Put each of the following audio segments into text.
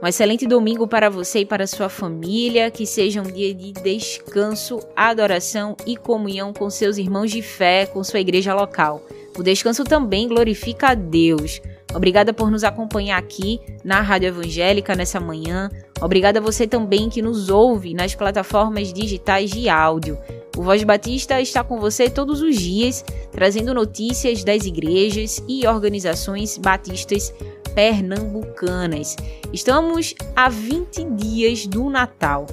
Um excelente domingo para você e para sua família, que seja um dia de descanso, adoração e comunhão com seus irmãos de fé, com sua igreja local. O descanso também glorifica a Deus. Obrigada por nos acompanhar aqui na Rádio Evangélica nessa manhã. Obrigada a você também que nos ouve nas plataformas digitais de áudio. O Voz Batista está com você todos os dias, trazendo notícias das igrejas e organizações batistas pernambucanas. Estamos a 20 dias do Natal.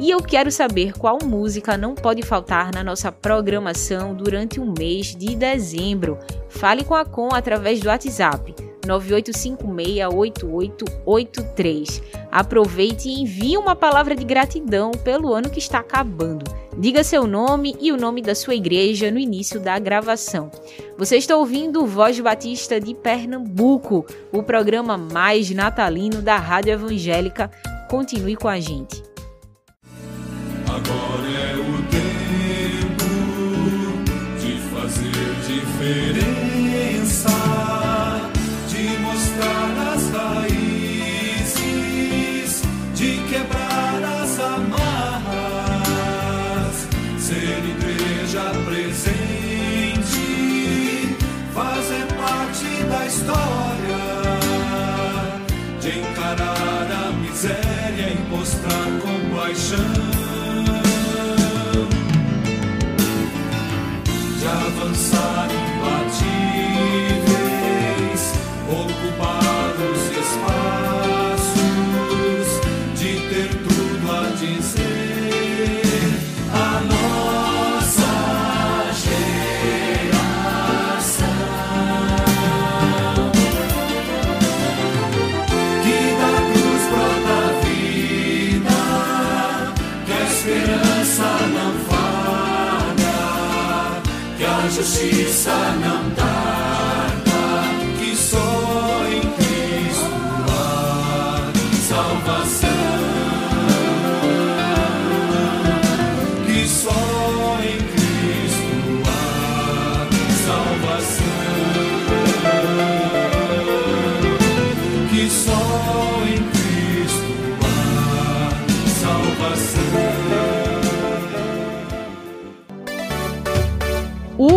E eu quero saber qual música não pode faltar na nossa programação durante o mês de dezembro. Fale com a Com através do WhatsApp 98568883. Aproveite e envie uma palavra de gratidão pelo ano que está acabando. Diga seu nome e o nome da sua igreja no início da gravação. Você está ouvindo Voz Batista de Pernambuco, o programa mais natalino da Rádio Evangélica. Continue com a gente. Agora é o tempo de fazer diferença, história, de encarar a miséria e mostrar compaixão. Justiça não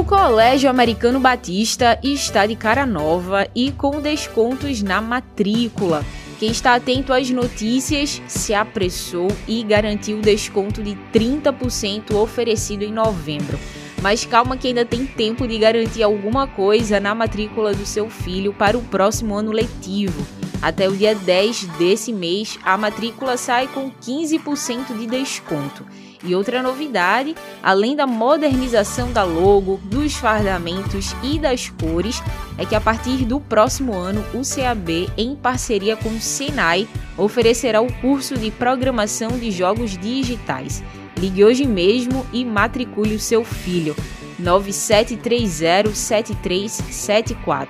Colégio Americano Batista está de cara nova e com descontos na matrícula. Quem está atento às notícias se apressou e garantiu o desconto de 30% oferecido em novembro. Mas calma que ainda tem tempo de garantir alguma coisa na matrícula do seu filho para o próximo ano letivo. Até o dia 10 desse mês, a matrícula sai com 15% de desconto. E outra novidade, além da modernização da logo, dos fardamentos e das cores, é que a partir do próximo ano o CAB, em parceria com o Senai, oferecerá o curso de programação de jogos digitais. Ligue hoje mesmo e matricule o seu filho. 97307374.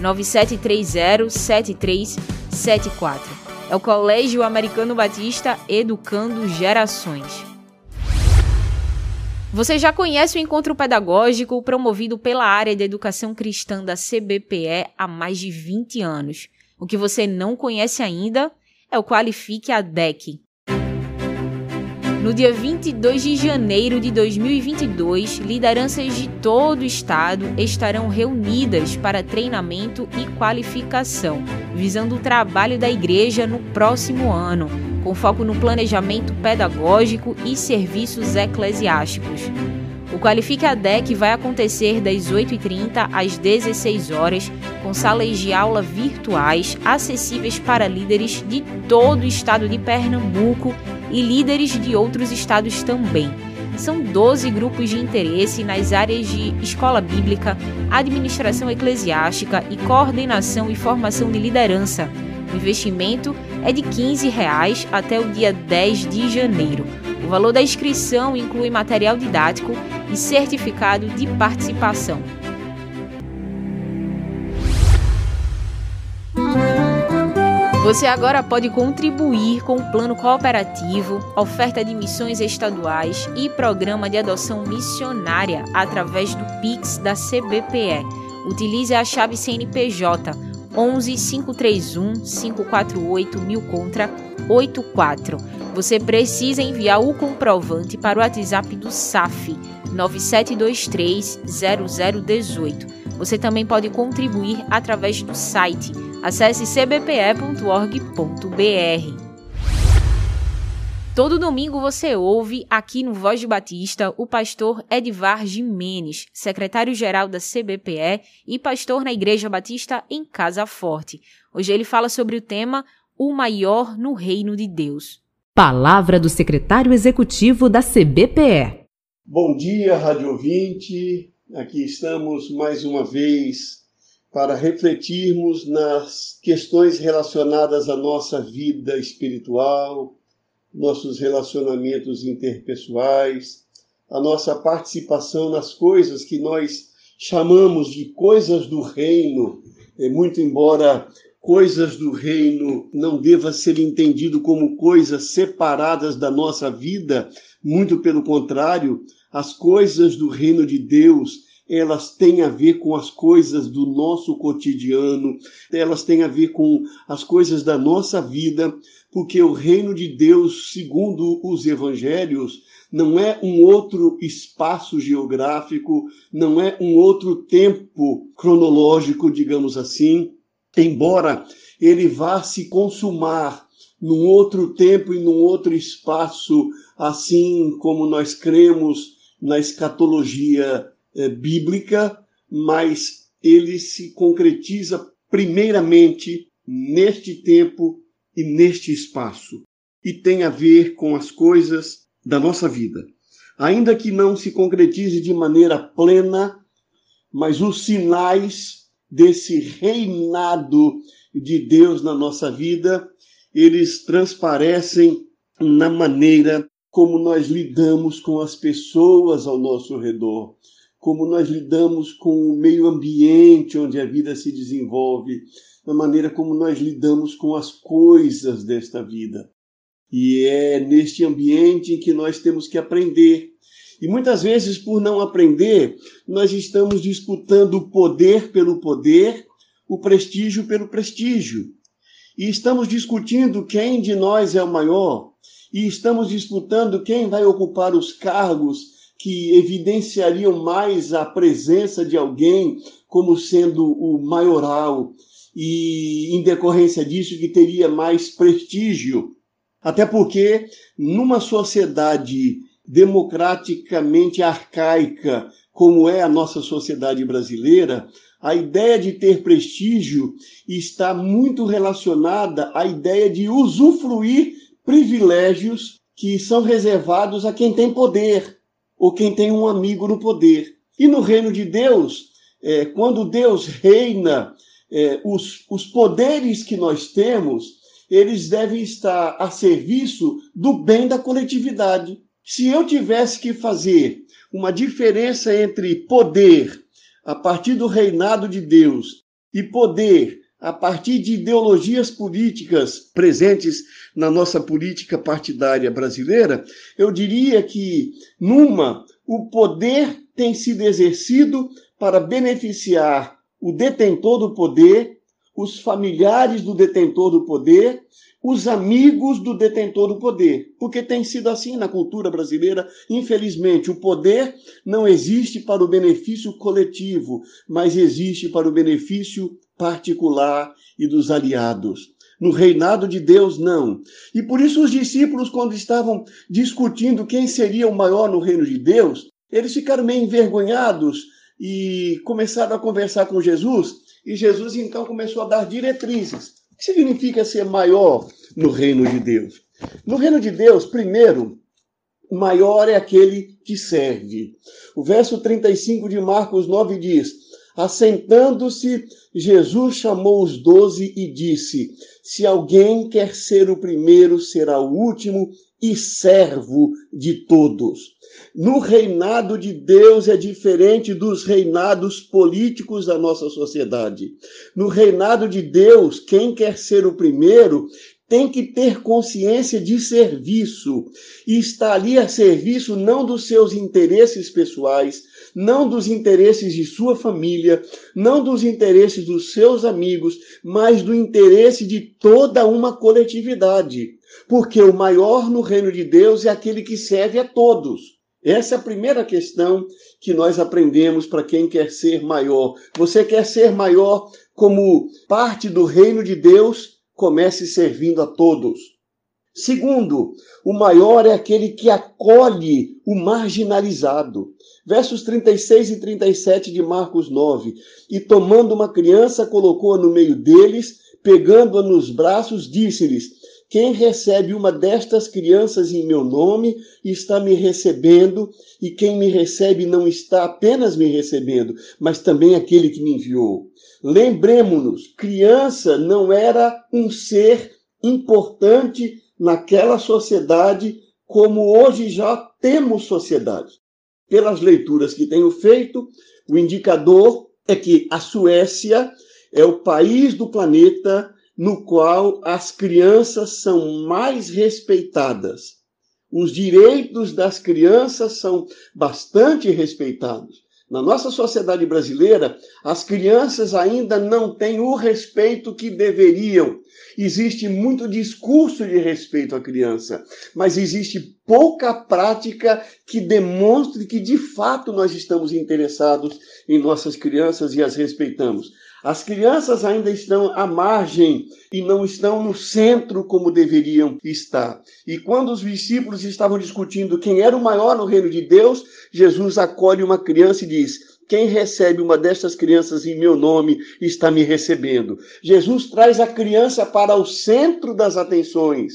97307374. É o Colégio Americano Batista Educando Gerações. Você já conhece o encontro pedagógico promovido pela área de educação cristã da CBPE há mais de 20 anos. O que você não conhece ainda é o Qualifique a DEC. No dia 22 de janeiro de 2022, lideranças de todo o estado estarão reunidas para treinamento e qualificação, visando o trabalho da igreja no próximo ano, com foco no planejamento pedagógico e serviços eclesiásticos. O Qualifique a DEC vai acontecer das 8h30 às 16 horas, com salas de aula virtuais acessíveis para líderes de todo o estado de Pernambuco e líderes de outros estados também. São 12 grupos de interesse nas áreas de escola bíblica, administração eclesiástica e coordenação e formação de liderança. Investimento é de 15 reais até o dia 10 de janeiro. O valor da inscrição inclui material didático e certificado de participação. Você agora pode contribuir com o plano cooperativo, oferta de missões estaduais e programa de adoção missionária através do Pix da CBPE. Utilize a chave CNPJ 11 531 548 1000 contra 84. Você precisa enviar o comprovante para o WhatsApp do SAF 9723 0018. Você também pode contribuir através do site Acesse cbpe.org.br. Todo domingo você ouve, aqui no Voz de Batista, o pastor Edvar Jimenez, secretário-geral da CBPE e pastor na Igreja Batista em Casa Forte. Hoje ele fala sobre o tema O Maior no Reino de Deus. Palavra do secretário executivo da CBPE. Bom dia, Rádio Ouvinte. Aqui estamos mais uma vez para refletirmos nas questões relacionadas à nossa vida espiritual, nossos relacionamentos interpessoais, a nossa participação nas coisas que nós chamamos de coisas do reino, é, muito embora coisas do reino não deva ser entendido como coisas separadas da nossa vida, muito pelo contrário, as coisas do reino de Deus elas têm a ver com as coisas do nosso cotidiano, elas têm a ver com as coisas da nossa vida, porque o reino de Deus, segundo os evangelhos, não é um outro espaço geográfico, não é um outro tempo cronológico, digamos assim, embora ele vá se consumar num outro tempo e num outro espaço, assim como nós cremos na escatologia é, bíblica, mas ele se concretiza primeiramente neste tempo e neste espaço e tem a ver com as coisas da nossa vida. Ainda que não se concretize de maneira plena, mas os sinais desse reinado de Deus na nossa vida, eles transparecem na maneira como nós lidamos com as pessoas ao nosso redor como nós lidamos com o meio ambiente onde a vida se desenvolve, na maneira como nós lidamos com as coisas desta vida. E é neste ambiente em que nós temos que aprender. E muitas vezes, por não aprender, nós estamos disputando o poder pelo poder, o prestígio pelo prestígio. E estamos discutindo quem de nós é o maior, e estamos disputando quem vai ocupar os cargos que evidenciariam mais a presença de alguém como sendo o maioral e, em decorrência disso, que teria mais prestígio. Até porque, numa sociedade democraticamente arcaica, como é a nossa sociedade brasileira, a ideia de ter prestígio está muito relacionada à ideia de usufruir privilégios que são reservados a quem tem poder ou quem tem um amigo no poder. E no reino de Deus, é, quando Deus reina, é, os, os poderes que nós temos, eles devem estar a serviço do bem da coletividade. Se eu tivesse que fazer uma diferença entre poder a partir do reinado de Deus e poder a partir de ideologias políticas presentes na nossa política partidária brasileira, eu diria que, numa, o poder tem sido exercido para beneficiar o detentor do poder, os familiares do detentor do poder, os amigos do detentor do poder. Porque tem sido assim na cultura brasileira, infelizmente. O poder não existe para o benefício coletivo, mas existe para o benefício particular e dos aliados. No reinado de Deus, não. E por isso os discípulos, quando estavam discutindo quem seria o maior no reino de Deus, eles ficaram meio envergonhados e começaram a conversar com Jesus. E Jesus então começou a dar diretrizes. O que significa ser maior no reino de Deus? No reino de Deus, primeiro, maior é aquele que serve. O verso 35 de Marcos 9 diz: Assentando-se, Jesus chamou os doze e disse: Se alguém quer ser o primeiro, será o último e servo de todos. No reinado de Deus é diferente dos reinados políticos da nossa sociedade. No reinado de Deus, quem quer ser o primeiro tem que ter consciência de serviço e está ali a serviço não dos seus interesses pessoais, não dos interesses de sua família, não dos interesses dos seus amigos, mas do interesse de toda uma coletividade. Porque o maior no reino de Deus é aquele que serve a todos. Essa é a primeira questão que nós aprendemos para quem quer ser maior. Você quer ser maior como parte do reino de Deus? Comece servindo a todos. Segundo, o maior é aquele que acolhe o marginalizado. Versos 36 e 37 de Marcos 9. E tomando uma criança, colocou-a no meio deles, pegando-a nos braços, disse-lhes: quem recebe uma destas crianças em meu nome está me recebendo, e quem me recebe não está apenas me recebendo, mas também aquele que me enviou. Lembremos-nos, criança não era um ser importante naquela sociedade como hoje já temos sociedade. Pelas leituras que tenho feito, o indicador é que a Suécia é o país do planeta no qual as crianças são mais respeitadas. Os direitos das crianças são bastante respeitados. Na nossa sociedade brasileira, as crianças ainda não têm o respeito que deveriam. Existe muito discurso de respeito à criança, mas existe pouca prática que demonstre que de fato nós estamos interessados em nossas crianças e as respeitamos. As crianças ainda estão à margem e não estão no centro como deveriam estar. E quando os discípulos estavam discutindo quem era o maior no reino de Deus, Jesus acolhe uma criança e diz: quem recebe uma destas crianças em meu nome está me recebendo. Jesus traz a criança para o centro das atenções.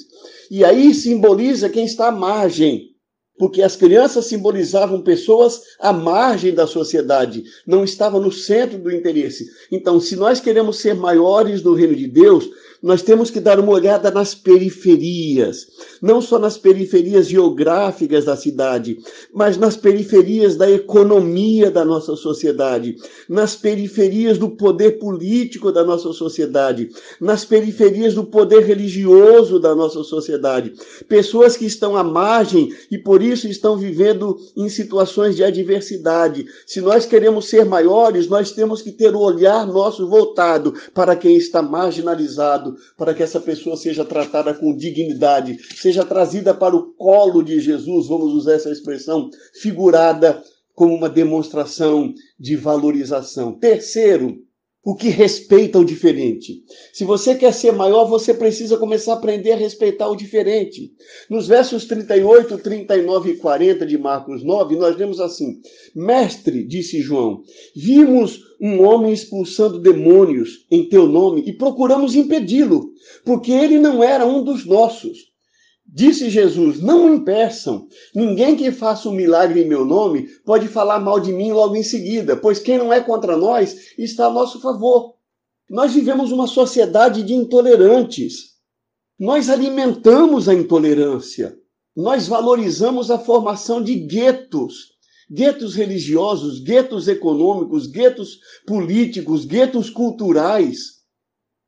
E aí simboliza quem está à margem porque as crianças simbolizavam pessoas à margem da sociedade, não estavam no centro do interesse. Então, se nós queremos ser maiores no reino de Deus, nós temos que dar uma olhada nas periferias, não só nas periferias geográficas da cidade, mas nas periferias da economia da nossa sociedade, nas periferias do poder político da nossa sociedade, nas periferias do poder religioso da nossa sociedade. Pessoas que estão à margem e por isso estão vivendo em situações de adversidade. Se nós queremos ser maiores, nós temos que ter o olhar nosso voltado para quem está marginalizado, para que essa pessoa seja tratada com dignidade, seja trazida para o colo de Jesus, vamos usar essa expressão figurada como uma demonstração de valorização. Terceiro, o que respeita o diferente. Se você quer ser maior, você precisa começar a aprender a respeitar o diferente. Nos versos 38, 39 e 40 de Marcos 9, nós lemos assim: Mestre, disse João, vimos um homem expulsando demônios em teu nome e procuramos impedi-lo, porque ele não era um dos nossos. Disse Jesus: Não impeçam. Ninguém que faça um milagre em meu nome pode falar mal de mim logo em seguida, pois quem não é contra nós está a nosso favor. Nós vivemos uma sociedade de intolerantes. Nós alimentamos a intolerância. Nós valorizamos a formação de guetos guetos religiosos, guetos econômicos, guetos políticos, guetos culturais.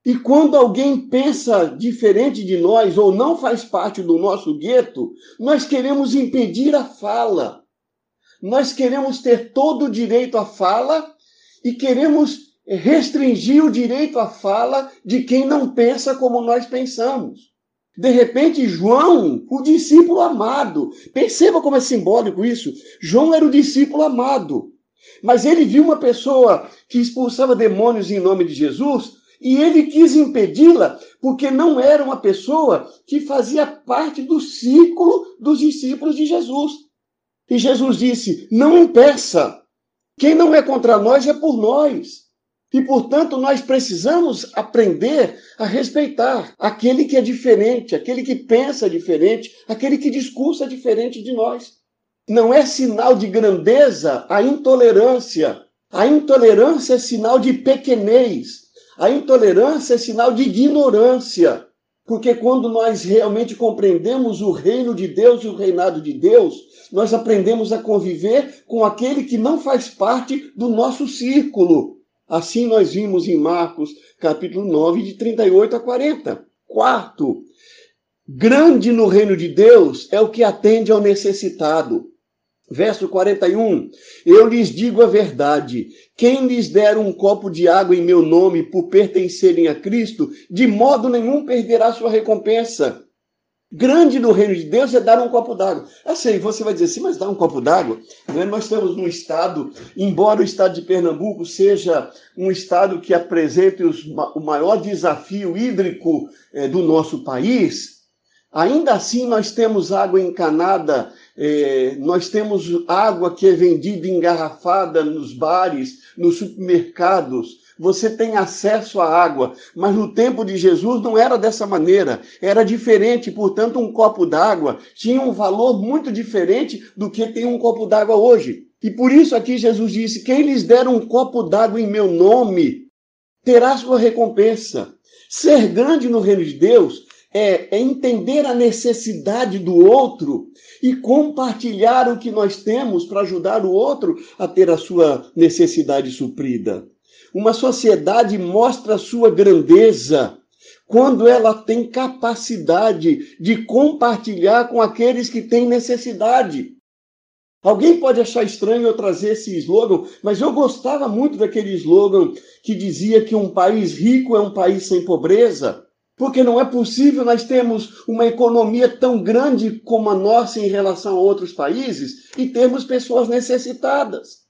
E quando alguém pensa diferente de nós ou não faz parte do nosso gueto, nós queremos impedir a fala. Nós queremos ter todo o direito à fala e queremos restringir o direito à fala de quem não pensa como nós pensamos. De repente, João, o discípulo amado, perceba como é simbólico isso. João era o discípulo amado, mas ele viu uma pessoa que expulsava demônios em nome de Jesus e ele quis impedi-la porque não era uma pessoa que fazia parte do círculo dos discípulos de Jesus. E Jesus disse: Não impeça. Quem não é contra nós é por nós. E, portanto, nós precisamos aprender a respeitar aquele que é diferente, aquele que pensa diferente, aquele que discursa diferente de nós. Não é sinal de grandeza a intolerância. A intolerância é sinal de pequenez. A intolerância é sinal de ignorância. Porque quando nós realmente compreendemos o reino de Deus e o reinado de Deus, nós aprendemos a conviver com aquele que não faz parte do nosso círculo. Assim nós vimos em Marcos, capítulo 9, de 38 a 40. Quarto, grande no reino de Deus é o que atende ao necessitado. Verso 41: Eu lhes digo a verdade: quem lhes der um copo de água em meu nome por pertencerem a Cristo, de modo nenhum perderá sua recompensa. Grande no reino de Deus é dar um copo d'água. Assim, você vai dizer assim, mas dar um copo d'água? Né? Nós estamos num estado, embora o estado de Pernambuco seja um estado que apresente os, o maior desafio hídrico é, do nosso país, ainda assim nós temos água encanada é, nós temos água que é vendida engarrafada nos bares, nos supermercados. Você tem acesso à água, mas no tempo de Jesus não era dessa maneira, era diferente. Portanto, um copo d'água tinha um valor muito diferente do que tem um copo d'água hoje. E por isso aqui Jesus disse: Quem lhes der um copo d'água em meu nome terá sua recompensa. Ser grande no reino de Deus é, é entender a necessidade do outro e compartilhar o que nós temos para ajudar o outro a ter a sua necessidade suprida. Uma sociedade mostra a sua grandeza quando ela tem capacidade de compartilhar com aqueles que têm necessidade. Alguém pode achar estranho eu trazer esse slogan, mas eu gostava muito daquele slogan que dizia que um país rico é um país sem pobreza. Porque não é possível nós termos uma economia tão grande como a nossa em relação a outros países e termos pessoas necessitadas.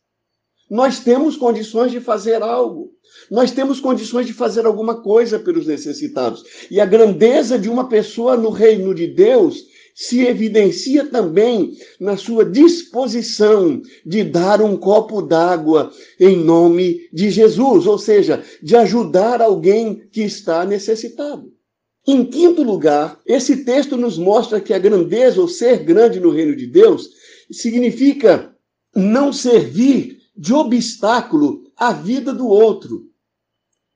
Nós temos condições de fazer algo. Nós temos condições de fazer alguma coisa pelos necessitados. E a grandeza de uma pessoa no reino de Deus se evidencia também na sua disposição de dar um copo d'água em nome de Jesus, ou seja, de ajudar alguém que está necessitado. Em quinto lugar, esse texto nos mostra que a grandeza ou ser grande no reino de Deus significa não servir de obstáculo à vida do outro.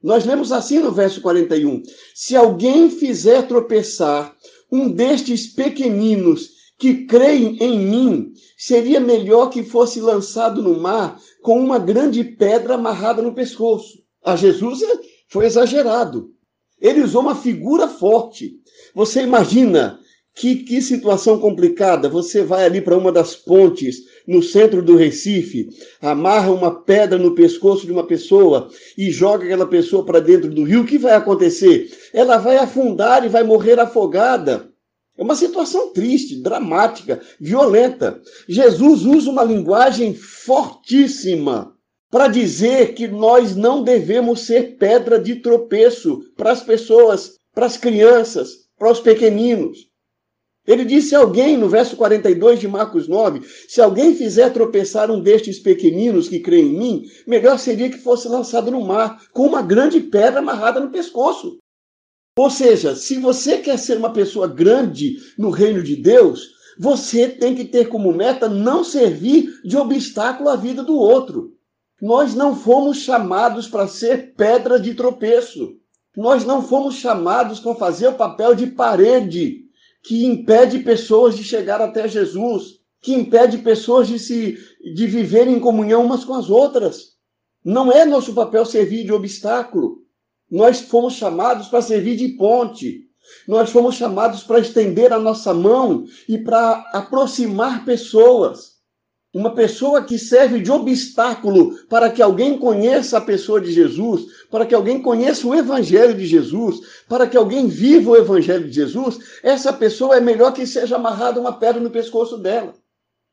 Nós lemos assim no verso 41: Se alguém fizer tropeçar um destes pequeninos que creem em mim, seria melhor que fosse lançado no mar com uma grande pedra amarrada no pescoço. A Jesus foi exagerado. Ele usou uma figura forte. Você imagina que, que situação complicada. Você vai ali para uma das pontes no centro do Recife, amarra uma pedra no pescoço de uma pessoa e joga aquela pessoa para dentro do rio. O que vai acontecer? Ela vai afundar e vai morrer afogada. É uma situação triste, dramática, violenta. Jesus usa uma linguagem fortíssima para dizer que nós não devemos ser pedra de tropeço para as pessoas, para as crianças, para os pequeninos. Ele disse alguém, no verso 42 de Marcos 9: Se alguém fizer tropeçar um destes pequeninos que crê em mim, melhor seria que fosse lançado no mar, com uma grande pedra amarrada no pescoço. Ou seja, se você quer ser uma pessoa grande no reino de Deus, você tem que ter como meta não servir de obstáculo à vida do outro. Nós não fomos chamados para ser pedra de tropeço. Nós não fomos chamados para fazer o papel de parede que impede pessoas de chegar até Jesus, que impede pessoas de se de viver em comunhão umas com as outras. Não é nosso papel servir de obstáculo. Nós fomos chamados para servir de ponte. Nós fomos chamados para estender a nossa mão e para aproximar pessoas. Uma pessoa que serve de obstáculo para que alguém conheça a pessoa de Jesus, para que alguém conheça o Evangelho de Jesus, para que alguém viva o Evangelho de Jesus, essa pessoa é melhor que seja amarrada uma pedra no pescoço dela.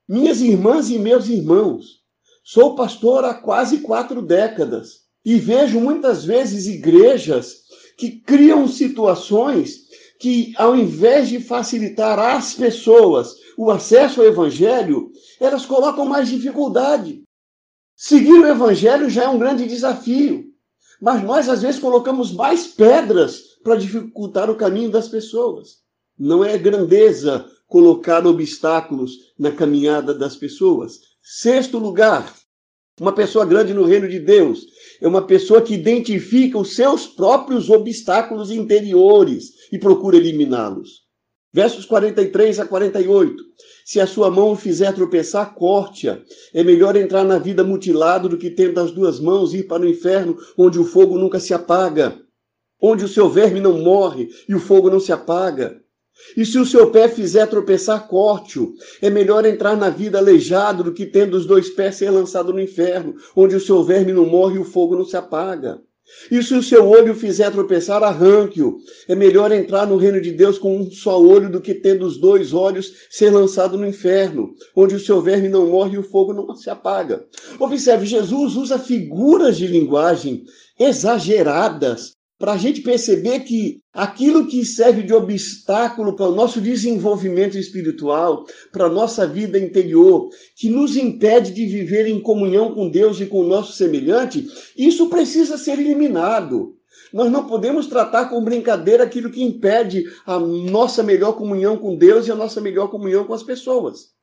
Minhas irmãs e meus irmãos, sou pastor há quase quatro décadas e vejo muitas vezes igrejas que criam situações que, ao invés de facilitar às pessoas o acesso ao Evangelho, elas colocam mais dificuldade. Seguir o Evangelho já é um grande desafio, mas nós às vezes colocamos mais pedras para dificultar o caminho das pessoas. Não é grandeza colocar obstáculos na caminhada das pessoas. Sexto lugar, Uma pessoa grande no reino de Deus é uma pessoa que identifica os seus próprios obstáculos interiores e procura eliminá-los. Versos 43 a 48. Se a sua mão o fizer tropeçar, corte-a. É melhor entrar na vida mutilado do que tendo as duas mãos ir para o inferno, onde o fogo nunca se apaga, onde o seu verme não morre e o fogo não se apaga. E se o seu pé fizer tropeçar, corte-o. É melhor entrar na vida aleijado do que tendo os dois pés ser lançado no inferno, onde o seu verme não morre e o fogo não se apaga. E se o seu olho fizer tropeçar, arranque-o. É melhor entrar no reino de Deus com um só olho do que tendo os dois olhos ser lançado no inferno, onde o seu verme não morre e o fogo não se apaga. Observe, Jesus usa figuras de linguagem exageradas para a gente perceber que aquilo que serve de obstáculo para o nosso desenvolvimento espiritual, para a nossa vida interior, que nos impede de viver em comunhão com Deus e com o nosso semelhante, isso precisa ser eliminado. Nós não podemos tratar com brincadeira aquilo que impede a nossa melhor comunhão com Deus e a nossa melhor comunhão com as pessoas.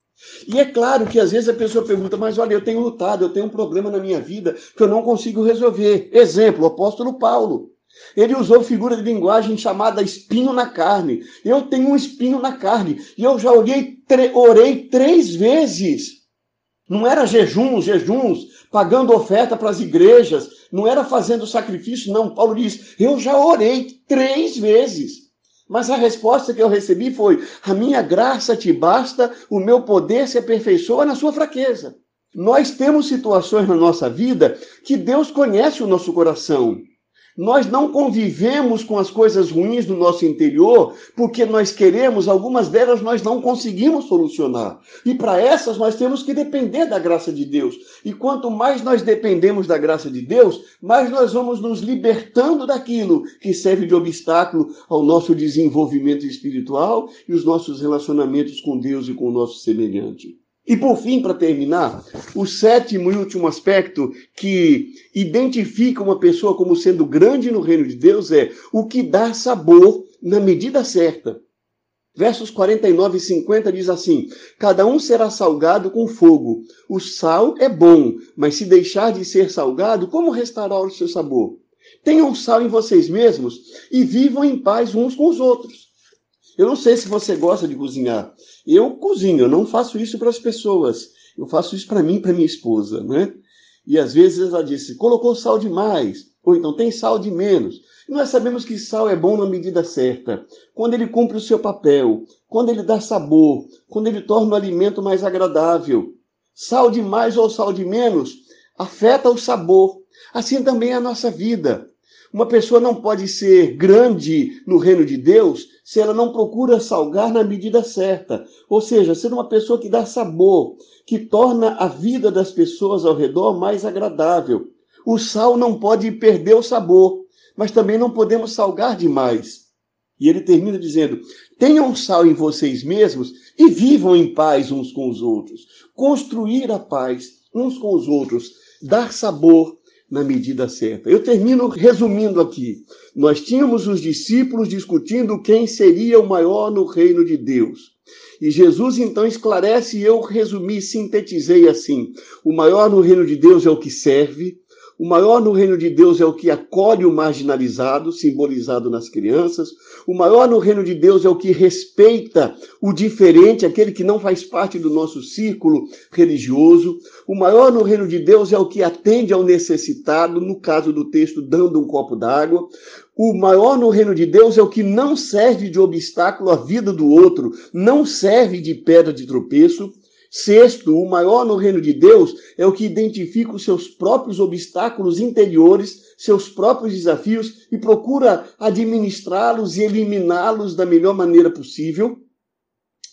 E é claro que às vezes a pessoa pergunta, mas olha, eu tenho lutado, eu tenho um problema na minha vida que eu não consigo resolver. Exemplo, o apóstolo Paulo. Ele usou figura de linguagem chamada espinho na carne. Eu tenho um espinho na carne. E eu já orei, orei três vezes. Não era jejuns, jejuns, pagando oferta para as igrejas, não era fazendo sacrifício, não. Paulo diz: Eu já orei três vezes. Mas a resposta que eu recebi foi: A minha graça te basta, o meu poder se aperfeiçoa na sua fraqueza. Nós temos situações na nossa vida que Deus conhece o nosso coração. Nós não convivemos com as coisas ruins do nosso interior porque nós queremos, algumas delas nós não conseguimos solucionar. E para essas nós temos que depender da graça de Deus. E quanto mais nós dependemos da graça de Deus, mais nós vamos nos libertando daquilo que serve de obstáculo ao nosso desenvolvimento espiritual e os nossos relacionamentos com Deus e com o nosso semelhante. E por fim, para terminar, o sétimo e último aspecto que identifica uma pessoa como sendo grande no reino de Deus é o que dá sabor na medida certa. Versos 49 e 50 diz assim: Cada um será salgado com fogo. O sal é bom, mas se deixar de ser salgado, como restará o seu sabor? Tenham sal em vocês mesmos e vivam em paz uns com os outros. Eu não sei se você gosta de cozinhar. Eu cozinho, eu não faço isso para as pessoas. Eu faço isso para mim, para minha esposa, né? E às vezes ela disse: colocou sal demais, ou então tem sal de menos. E nós sabemos que sal é bom na medida certa, quando ele cumpre o seu papel, quando ele dá sabor, quando ele torna o alimento mais agradável. Sal de mais ou sal de menos afeta o sabor. Assim também é a nossa vida. Uma pessoa não pode ser grande no reino de Deus se ela não procura salgar na medida certa. Ou seja, ser uma pessoa que dá sabor, que torna a vida das pessoas ao redor mais agradável. O sal não pode perder o sabor, mas também não podemos salgar demais. E ele termina dizendo: tenham sal em vocês mesmos e vivam em paz uns com os outros. Construir a paz uns com os outros, dar sabor na medida certa. Eu termino resumindo aqui. Nós tínhamos os discípulos discutindo quem seria o maior no reino de Deus. E Jesus então esclarece, e eu resumi, sintetizei assim: o maior no reino de Deus é o que serve, o maior no reino de Deus é o que acolhe o marginalizado, simbolizado nas crianças. O maior no reino de Deus é o que respeita o diferente, aquele que não faz parte do nosso círculo religioso. O maior no reino de Deus é o que atende ao necessitado, no caso do texto, dando um copo d'água. O maior no reino de Deus é o que não serve de obstáculo à vida do outro, não serve de pedra de tropeço. Sexto, o maior no reino de Deus é o que identifica os seus próprios obstáculos interiores, seus próprios desafios e procura administrá-los e eliminá-los da melhor maneira possível.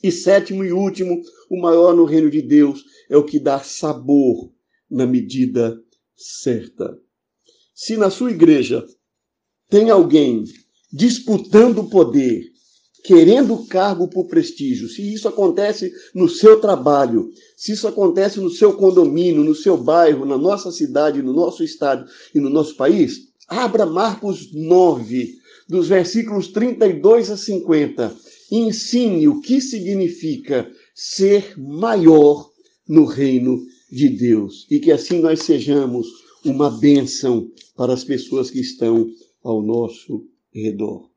E sétimo e último, o maior no reino de Deus é o que dá sabor na medida certa. Se na sua igreja tem alguém disputando o poder, querendo cargo por prestígio, se isso acontece no seu trabalho, se isso acontece no seu condomínio, no seu bairro, na nossa cidade, no nosso estado e no nosso país, abra Marcos 9, dos versículos 32 a 50, e ensine o que significa ser maior no reino de Deus e que assim nós sejamos uma bênção para as pessoas que estão ao nosso redor.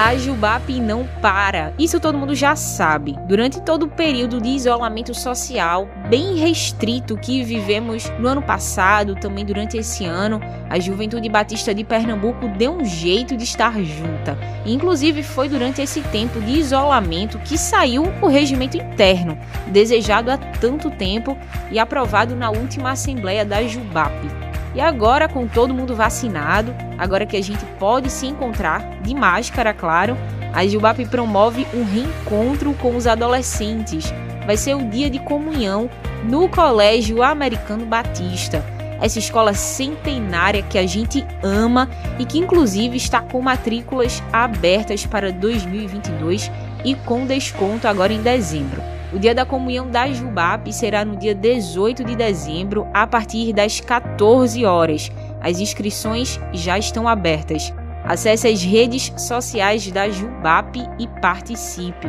A Jubap não para. Isso todo mundo já sabe. Durante todo o período de isolamento social bem restrito que vivemos no ano passado, também durante esse ano, a Juventude Batista de Pernambuco deu um jeito de estar junta. Inclusive foi durante esse tempo de isolamento que saiu o regimento interno, desejado há tanto tempo e aprovado na última assembleia da Jubap. E agora, com todo mundo vacinado, agora que a gente pode se encontrar, de máscara, claro, a Gilbap promove um reencontro com os adolescentes. Vai ser o dia de comunhão no Colégio Americano Batista. Essa escola centenária que a gente ama e que inclusive está com matrículas abertas para 2022 e com desconto agora em dezembro. O dia da comunhão da Jubap será no dia 18 de dezembro, a partir das 14 horas. As inscrições já estão abertas. Acesse as redes sociais da Jubap e participe.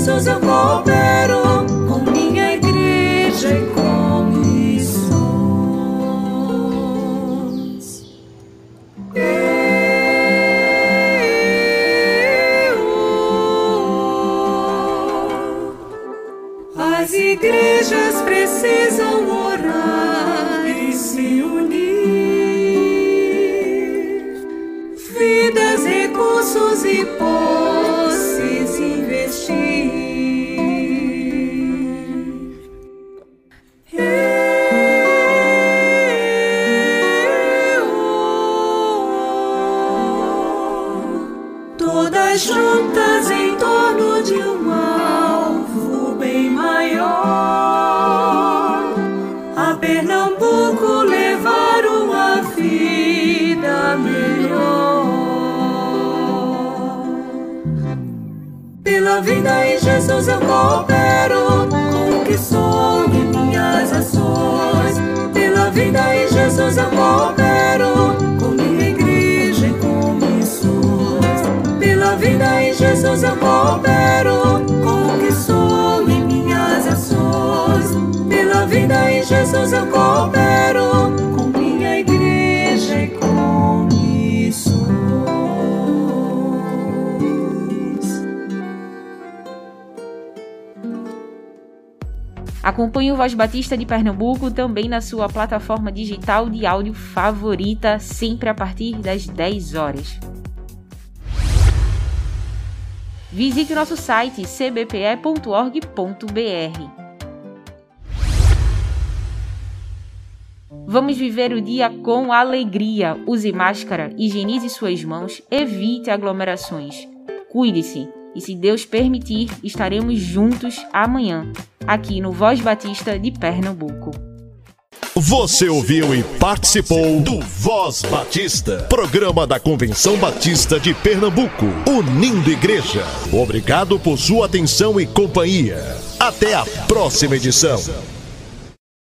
Jesus eu coopero com minha igreja e com missões. As igrejas precisam orar e se unir. Vidas, recursos e posses Acompanhe o Voz Batista de Pernambuco também na sua plataforma digital de áudio favorita, sempre a partir das 10 horas. Visite o nosso site cbpe.org.br. Vamos viver o dia com alegria. Use máscara, higienize suas mãos, evite aglomerações. Cuide-se e, se Deus permitir, estaremos juntos amanhã, aqui no Voz Batista de Pernambuco. Você ouviu e participou do Voz Batista, programa da Convenção Batista de Pernambuco, unindo igreja. Obrigado por sua atenção e companhia. Até a próxima edição.